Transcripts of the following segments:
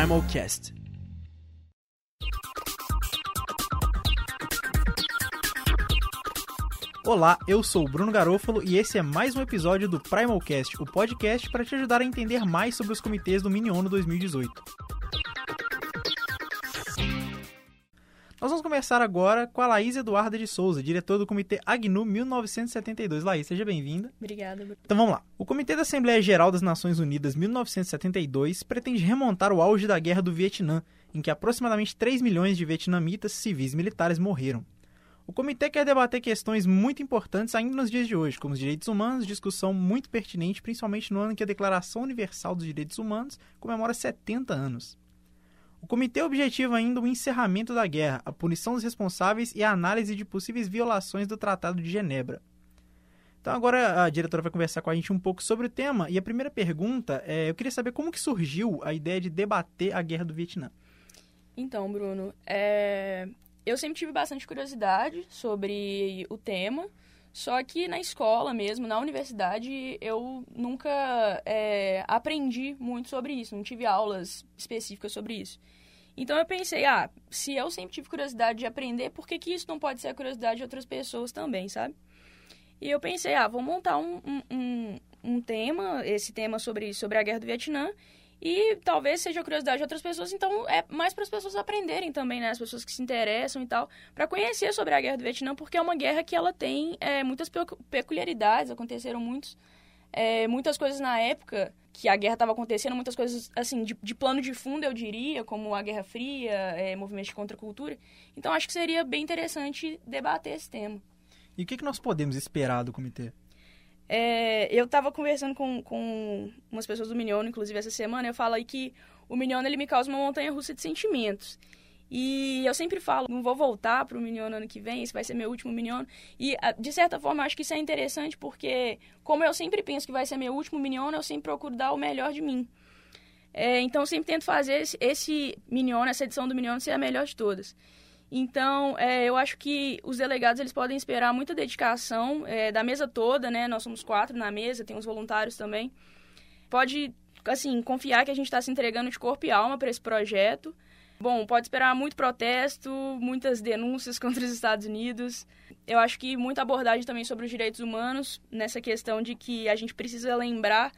Primal Cast. Olá, eu sou o Bruno Garofalo e esse é mais um episódio do Primalcast, o podcast para te ajudar a entender mais sobre os comitês do Mini ONU 2018. Nós vamos começar agora com a Laís Eduarda de Souza, diretora do Comitê AGNU 1972. Laís, seja bem-vinda. Obrigada, Bruno. Então vamos lá. O Comitê da Assembleia Geral das Nações Unidas 1972 pretende remontar o auge da Guerra do Vietnã, em que aproximadamente 3 milhões de vietnamitas civis e militares morreram. O comitê quer debater questões muito importantes ainda nos dias de hoje, como os direitos humanos, discussão muito pertinente, principalmente no ano em que a Declaração Universal dos Direitos Humanos comemora 70 anos. O comitê objetiva ainda o encerramento da guerra, a punição dos responsáveis e a análise de possíveis violações do Tratado de Genebra. Então agora a diretora vai conversar com a gente um pouco sobre o tema e a primeira pergunta é, eu queria saber como que surgiu a ideia de debater a guerra do Vietnã. Então, Bruno, é... eu sempre tive bastante curiosidade sobre o tema, só que na escola mesmo, na universidade, eu nunca é, aprendi muito sobre isso, não tive aulas específicas sobre isso. Então eu pensei, ah, se eu sempre tive curiosidade de aprender, por que, que isso não pode ser a curiosidade de outras pessoas também, sabe? E eu pensei, ah, vou montar um, um, um, um tema, esse tema sobre, sobre a Guerra do Vietnã, e talvez seja curiosidade de outras pessoas, então é mais para as pessoas aprenderem também, né? As pessoas que se interessam e tal, para conhecer sobre a Guerra do Vietnã, porque é uma guerra que ela tem é, muitas peculiaridades, aconteceram muitos, é, muitas coisas na época que a guerra estava acontecendo, muitas coisas, assim, de, de, plano de fundo, eu diria, como a Guerra Fria, é, movimentos de contracultura. Então, acho que seria bem interessante debater esse tema. E o que, que nós podemos esperar do comitê? É, eu estava conversando com, com umas pessoas do Minion, inclusive essa semana, eu falo aí que o Minion ele me causa uma montanha russa de sentimentos. E eu sempre falo, não vou voltar para o Minion ano que vem, esse vai ser meu último Minion. E, de certa forma, acho que isso é interessante porque, como eu sempre penso que vai ser meu último Minion, eu sempre procuro dar o melhor de mim. É, então, sempre tento fazer esse, esse Minion, essa edição do Minion, ser a melhor de todas. Então, é, eu acho que os delegados eles podem esperar muita dedicação é, da mesa toda, né? Nós somos quatro na mesa, tem os voluntários também. Pode, assim, confiar que a gente está se entregando de corpo e alma para esse projeto. Bom, pode esperar muito protesto, muitas denúncias contra os Estados Unidos. Eu acho que muita abordagem também sobre os direitos humanos, nessa questão de que a gente precisa lembrar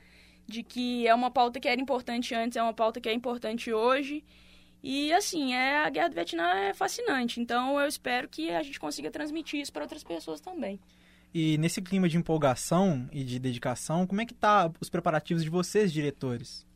de que é uma pauta que era importante antes, é uma pauta que é importante hoje e assim, é, a Guerra do Vietnã é fascinante, então eu espero que a gente consiga transmitir isso para outras pessoas também. E nesse clima de empolgação e de dedicação, como é que tá os preparativos de vocês, diretores?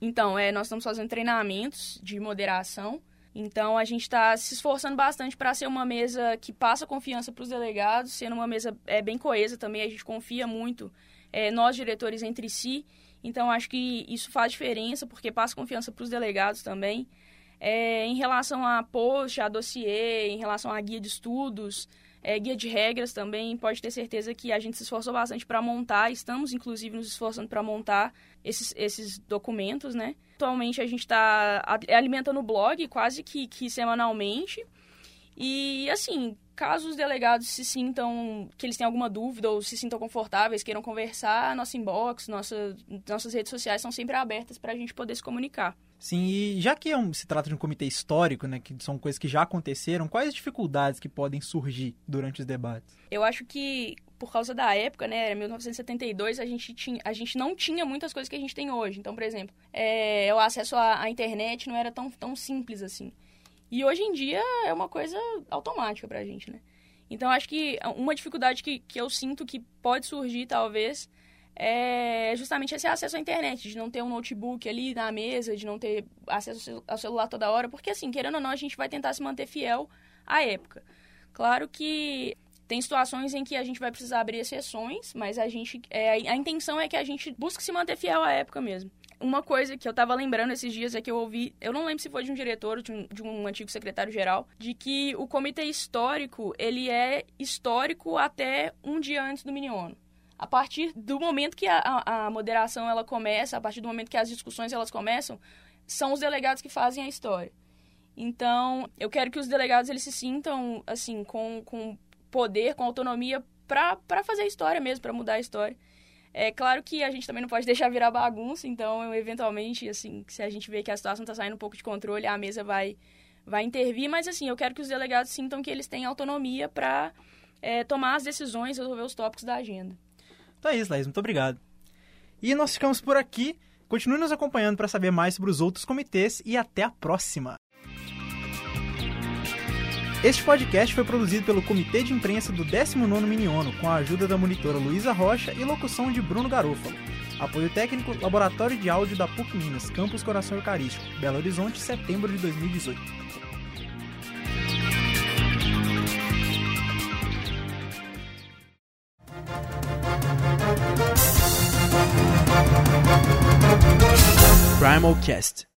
Então, é, nós estamos fazendo treinamentos de moderação. Então, a gente está se esforçando bastante para ser uma mesa que passa confiança para os delegados, sendo uma mesa é, bem coesa também. A gente confia muito, é, nós diretores, entre si. Então, acho que isso faz diferença, porque passa confiança para os delegados também. É, em relação a post, a dossiê, em relação a guia de estudos, é, guia de regras também, pode ter certeza que a gente se esforçou bastante para montar, estamos inclusive nos esforçando para montar esses, esses documentos, né? Atualmente a gente está alimentando o blog quase que, que semanalmente. E assim, caso os delegados se sintam que eles têm alguma dúvida ou se sintam confortáveis, queiram conversar, nossa inbox, nossa, nossas redes sociais são sempre abertas para a gente poder se comunicar. Sim, e já que é um, se trata de um comitê histórico, né, que são coisas que já aconteceram, quais as dificuldades que podem surgir durante os debates? Eu acho que por causa da época, né, 1972, a gente, tinha, a gente não tinha muitas coisas que a gente tem hoje. Então, por exemplo, é, o acesso à, à, internet não era tão, tão simples assim. E hoje em dia é uma coisa automática pra gente, né? Então, acho que uma dificuldade que, que eu sinto que pode surgir, talvez, é justamente esse acesso à internet, de não ter um notebook ali na mesa, de não ter acesso ao celular toda hora, porque assim, querendo ou não, a gente vai tentar se manter fiel à época. Claro que tem situações em que a gente vai precisar abrir exceções, mas a gente é, a intenção é que a gente busque se manter fiel à época mesmo. Uma coisa que eu tava lembrando esses dias é que eu ouvi, eu não lembro se foi de um diretor ou de um, de um antigo secretário-geral, de que o comitê histórico, ele é histórico até um dia antes do mini ONU a partir do momento que a, a, moderação ela começa, a partir do momento que as discussões elas começam, são os delegados que fazem a história. Então, eu quero que os delegados eles se sintam assim com, com poder, com autonomia para fazer a história mesmo, para mudar a história. É claro que a gente também não pode deixar virar bagunça, então, eventualmente, assim, se a gente vê que a situação está saindo um pouco de controle, a mesa vai, vai intervir, mas, assim, eu quero que os delegados sintam que eles têm autonomia para é, tomar as decisões, resolver os tópicos da agenda. Então é isso, Laís, muito obrigado. E nós ficamos por aqui. Continue nos acompanhando para saber mais sobre os outros comitês e até a próxima! Este podcast foi produzido pelo Comitê de Imprensa do 19º Miniono, com a ajuda da monitora Luísa Rocha e locução de Bruno Garofalo. Apoio técnico, Laboratório de Áudio da PUC Minas, Campus Coração Eucarístico, Belo Horizonte, setembro de 2018. Primal Cast